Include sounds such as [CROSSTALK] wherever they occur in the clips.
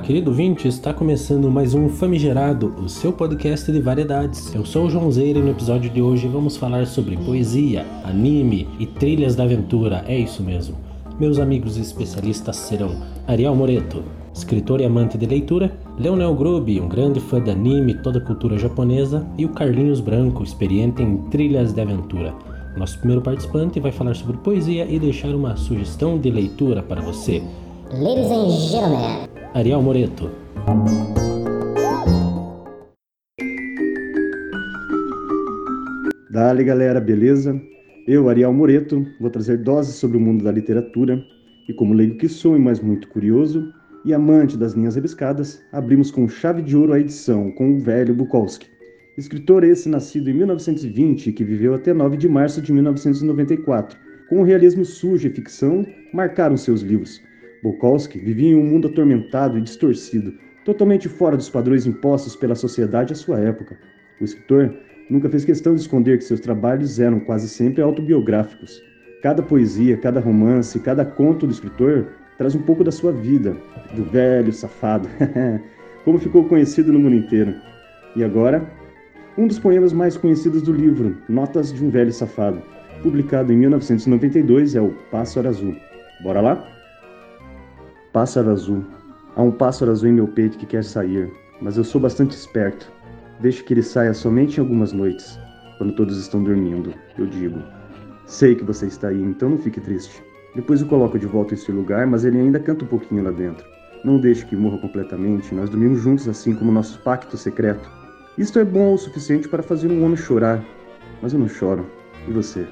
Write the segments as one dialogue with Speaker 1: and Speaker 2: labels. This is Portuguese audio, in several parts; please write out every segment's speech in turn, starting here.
Speaker 1: Olá, querido vinte, está começando mais um Famigerado, o seu podcast de variedades. Eu sou o João Zeira e no episódio de hoje vamos falar sobre poesia, anime e trilhas da aventura. É isso mesmo. Meus amigos especialistas serão Ariel Moreto, escritor e amante de leitura, Leonel Grubi, um grande fã de anime e toda a cultura japonesa, e o Carlinhos Branco, experiente em trilhas de aventura. Nosso primeiro participante vai falar sobre poesia e deixar uma sugestão de leitura para você.
Speaker 2: Ladies and gentlemen,
Speaker 1: Ariel Moreto.
Speaker 3: Dale galera, beleza? Eu, Ariel Moreto, vou trazer doses sobre o mundo da literatura e, como leigo que sou e mais muito curioso e amante das linhas rebuscadas, abrimos com chave de ouro a edição com o velho Bukowski. Escritor esse nascido em 1920 que viveu até 9 de março de 1994. Com o realismo sujo e ficção, marcaram seus livros Bukowski vivia em um mundo atormentado e distorcido, totalmente fora dos padrões impostos pela sociedade à sua época. O escritor nunca fez questão de esconder que seus trabalhos eram quase sempre autobiográficos. Cada poesia, cada romance, cada conto do escritor traz um pouco da sua vida, do velho safado, [LAUGHS] como ficou conhecido no mundo inteiro. E agora, um dos poemas mais conhecidos do livro, Notas de um Velho Safado, publicado em 1992, é o Pássaro Azul. Bora lá? Pássaro azul. Há um pássaro azul em meu peito que quer sair, mas eu sou bastante esperto. Deixo que ele saia somente em algumas noites, quando todos estão dormindo. Eu digo: Sei que você está aí, então não fique triste. Depois o coloco de volta em seu lugar, mas ele ainda canta um pouquinho lá dentro. Não deixe que morra completamente, nós dormimos juntos assim como nosso pacto secreto. Isto é bom o suficiente para fazer um homem chorar, mas eu não choro. E você?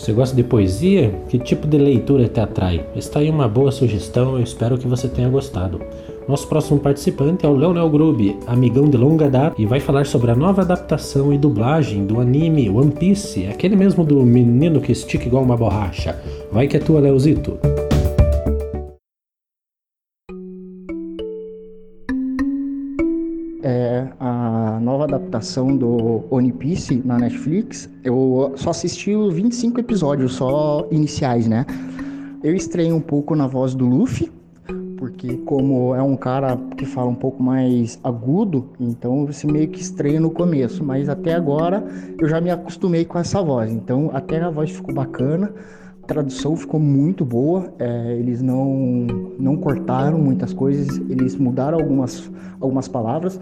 Speaker 1: Você gosta de poesia? Que tipo de leitura te atrai? Está aí uma boa sugestão, eu espero que você tenha gostado. Nosso próximo participante é o Leonel Grubi, amigão de longa data, e vai falar sobre a nova adaptação e dublagem do anime One Piece, aquele mesmo do menino que estica igual uma borracha. Vai que é tua, Leozito!
Speaker 4: Adaptação do One Piece na Netflix, eu só assisti os 25 episódios só iniciais, né? Eu estranhei um pouco na voz do Luffy, porque como é um cara que fala um pouco mais agudo, então você meio que estranha no começo, mas até agora eu já me acostumei com essa voz, então até a voz ficou bacana, a tradução ficou muito boa, é, eles não, não cortaram muitas coisas, eles mudaram algumas, algumas palavras,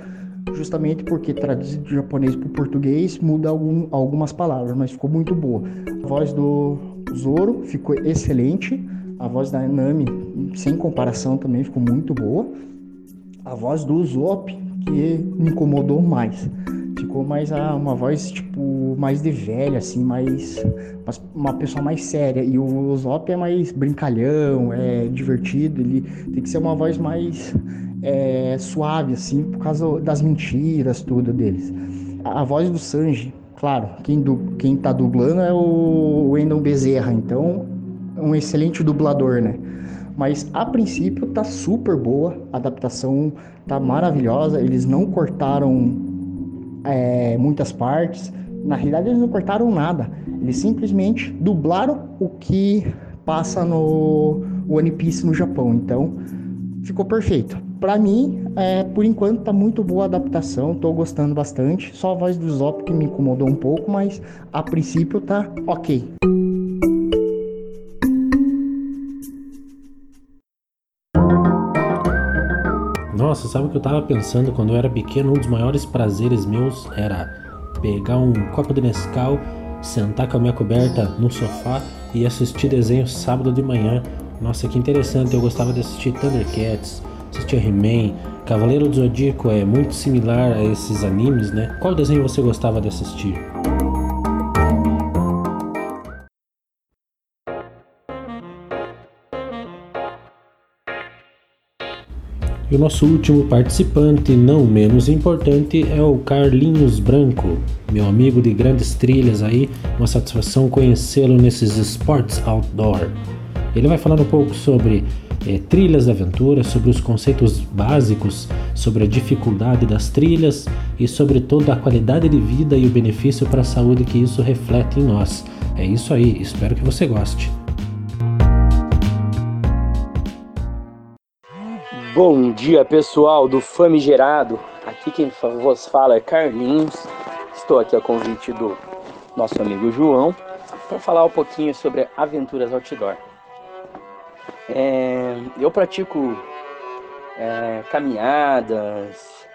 Speaker 4: justamente porque traduzir do japonês para o português muda algum, algumas palavras, mas ficou muito boa. A voz do Zoro ficou excelente, a voz da Nami, sem comparação, também ficou muito boa. A voz do Usopp, que me incomodou mais. Ficou mais a, uma voz, tipo, mais de velha, assim, mais. Uma pessoa mais séria. E o Usopp é mais brincalhão, é divertido. Ele tem que ser uma voz mais é, suave, assim, por causa das mentiras, tudo deles. A, voz do Sanji, claro, quem, du, quem tá dublando é o Wendell Bezerra, então um excelente dublador, né? Mas a princípio tá super boa, a adaptação tá maravilhosa, eles não cortaram é, muitas partes, na realidade eles não cortaram nada, eles simplesmente dublaram o que passa no One Piece no Japão, então ficou perfeito. Para mim, é, por enquanto tá muito boa a adaptação, tô gostando bastante. Só a voz do Zop que me incomodou um pouco, mas a princípio tá ok.
Speaker 1: Nossa, sabe o que eu tava pensando quando eu era pequeno? Um dos maiores prazeres meus era pegar um copo de Nescau, sentar com a minha coberta no sofá e assistir desenho sábado de manhã. Nossa, que interessante, eu gostava de assistir Thundercats, assistir He-Man, Cavaleiro do Zodíaco é muito similar a esses animes, né? Qual desenho você gostava de assistir? E o nosso último participante, não menos importante, é o Carlinhos Branco, meu amigo de grandes trilhas aí, uma satisfação conhecê-lo nesses esportes outdoor. Ele vai falar um pouco sobre é, trilhas da aventura, sobre os conceitos básicos, sobre a dificuldade das trilhas e sobre toda a qualidade de vida e o benefício para a saúde que isso reflete em nós. É isso aí, espero que você goste.
Speaker 5: Bom dia pessoal do Famigerado, aqui quem vos fala é Carlinhos, estou aqui a convite do nosso amigo João para falar um pouquinho sobre aventuras outdoor. É, eu pratico é, caminhadas,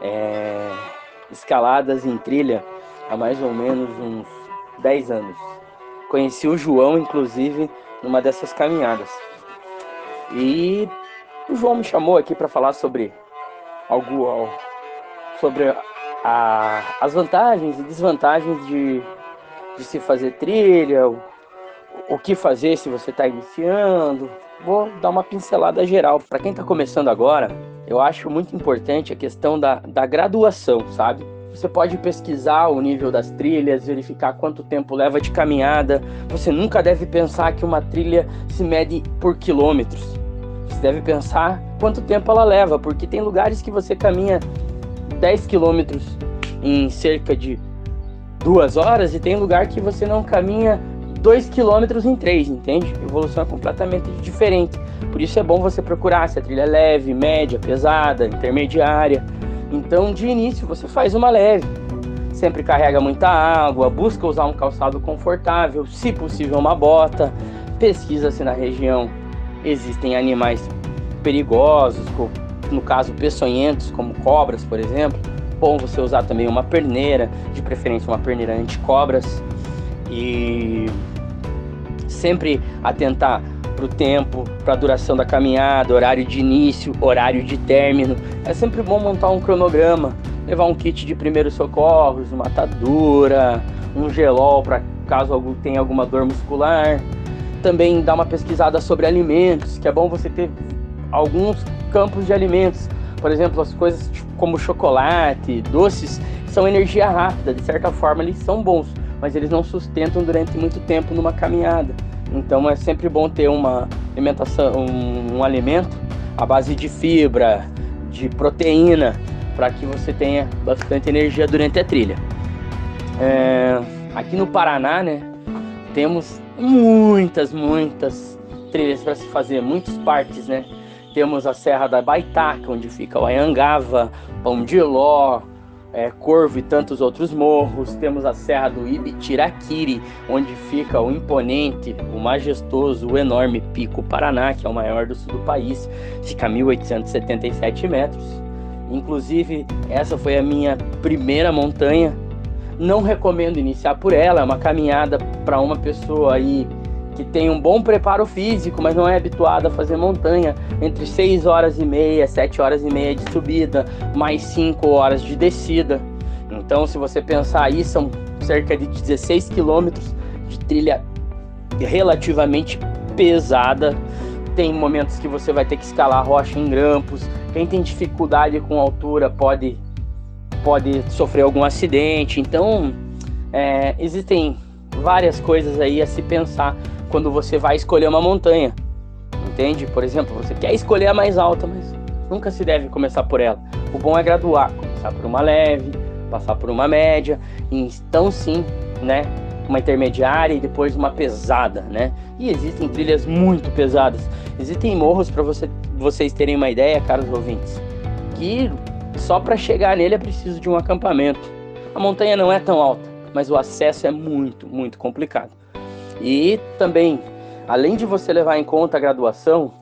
Speaker 5: é, escaladas em trilha há mais ou menos uns 10 anos. Conheci o João, inclusive, numa dessas caminhadas. E o João me chamou aqui para falar sobre algo sobre a, as vantagens e desvantagens de, de se fazer trilha, o, o que fazer se você está iniciando. Vou dar uma pincelada geral. Para quem está começando agora, eu acho muito importante a questão da, da graduação, sabe? Você pode pesquisar o nível das trilhas, verificar quanto tempo leva de caminhada. Você nunca deve pensar que uma trilha se mede por quilômetros. Você deve pensar quanto tempo ela leva, porque tem lugares que você caminha 10 quilômetros em cerca de duas horas e tem lugar que você não caminha 2 quilômetros em 3, entende? A evolução é completamente diferente. Por isso é bom você procurar se a trilha é leve, média, pesada, intermediária então, de início, você faz uma leve. Sempre carrega muita água, busca usar um calçado confortável, se possível, uma bota. Pesquisa se na região existem animais perigosos, no caso peçonhentos, como cobras, por exemplo. Bom você usar também uma perneira, de preferência uma perneira anti-cobras. E sempre atentar para o tempo, para a duração da caminhada, horário de início, horário de término. É sempre bom montar um cronograma, levar um kit de primeiros socorros, uma atadura, um gelol para caso tenha alguma dor muscular. Também dar uma pesquisada sobre alimentos, que é bom você ter alguns campos de alimentos. Por exemplo, as coisas como chocolate, doces, são energia rápida, de certa forma eles são bons, mas eles não sustentam durante muito tempo numa caminhada. Então é sempre bom ter uma alimentação, um, um alimento à base de fibra, de proteína, para que você tenha bastante energia durante a trilha. É, aqui no Paraná, né, temos muitas, muitas trilhas para se fazer, muitos parques, né? Temos a Serra da Baitaca, onde fica o Ayangava, Pão de Ló, é, Corvo e tantos outros morros. Temos a Serra do Ibitiraquiri, onde fica o imponente, o majestoso, o enorme Pico Paraná, que é o maior do sul do país, fica a 1877 metros. Inclusive, essa foi a minha primeira montanha. Não recomendo iniciar por ela, é uma caminhada para uma pessoa aí que tem um bom preparo físico, mas não é habituado a fazer montanha, entre 6 horas e meia, 7 horas e meia de subida, mais 5 horas de descida. Então, se você pensar aí, são cerca de 16 quilômetros de trilha relativamente pesada. Tem momentos que você vai ter que escalar rocha em grampos. Quem tem dificuldade com altura pode, pode sofrer algum acidente. Então, é, existem várias coisas aí a se pensar quando você vai escolher uma montanha. Entende? Por exemplo, você quer escolher a mais alta, mas nunca se deve começar por ela. O bom é graduar, começar por uma leve, passar por uma média, então sim, né, uma intermediária e depois uma pesada, né? E existem trilhas muito pesadas. Existem morros para você, vocês terem uma ideia, caros ouvintes, que só para chegar nele é preciso de um acampamento. A montanha não é tão alta, mas o acesso é muito, muito complicado. E também, além de você levar em conta a graduação,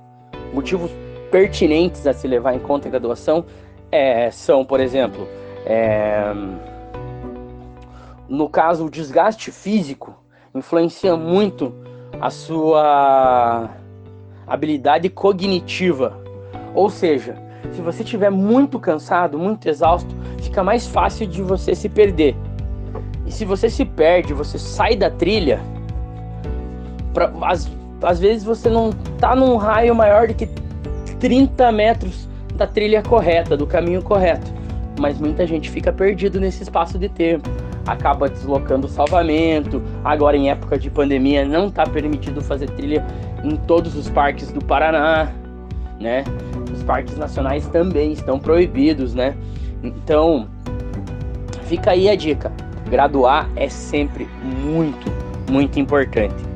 Speaker 5: motivos pertinentes a se levar em conta a graduação é, são, por exemplo, é, no caso, o desgaste físico influencia muito a sua habilidade cognitiva. Ou seja, se você estiver muito cansado, muito exausto, fica mais fácil de você se perder. E se você se perde, você sai da trilha, Pra, às, às vezes você não tá num raio maior do que 30 metros da trilha correta, do caminho correto. Mas muita gente fica perdido nesse espaço de tempo. Acaba deslocando o salvamento. Agora, em época de pandemia, não está permitido fazer trilha em todos os parques do Paraná. né? Os parques nacionais também estão proibidos, né? Então, fica aí a dica. Graduar é sempre muito, muito importante.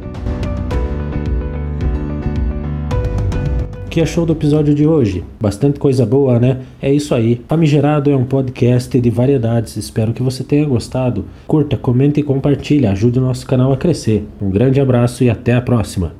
Speaker 1: O que achou do episódio de hoje? Bastante coisa boa, né? É isso aí. Famigerado é um podcast de variedades. Espero que você tenha gostado. Curta, comente e compartilhe. Ajude o nosso canal a crescer. Um grande abraço e até a próxima.